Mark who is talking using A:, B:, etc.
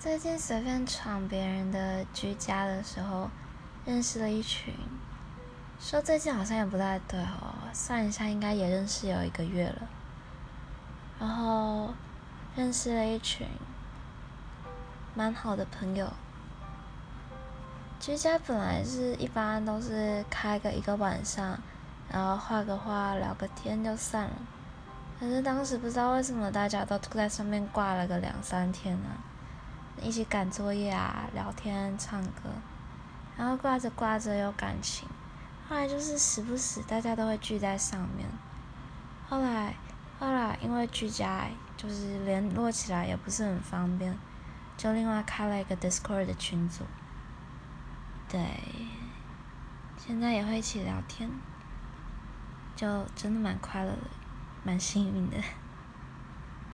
A: 最近随便闯别人的居家的时候，认识了一群。说最近好像也不太对哦，算一下应该也认识有一个月了。然后认识了一群蛮好的朋友。居家本来是一般都是开个一个晚上，然后画个画、聊个天就散了。可是当时不知道为什么大家都在上面挂了个两三天呢，一起赶作业啊、聊天、唱歌，然后挂着挂着有感情，后来就是时不时大家都会聚在上面。后来后来因为居家，就是联络起来也不是很方便，就另外开了一个 Discord 的群组。对，现在也会一起聊天，就真的蛮快乐的。蛮幸运的。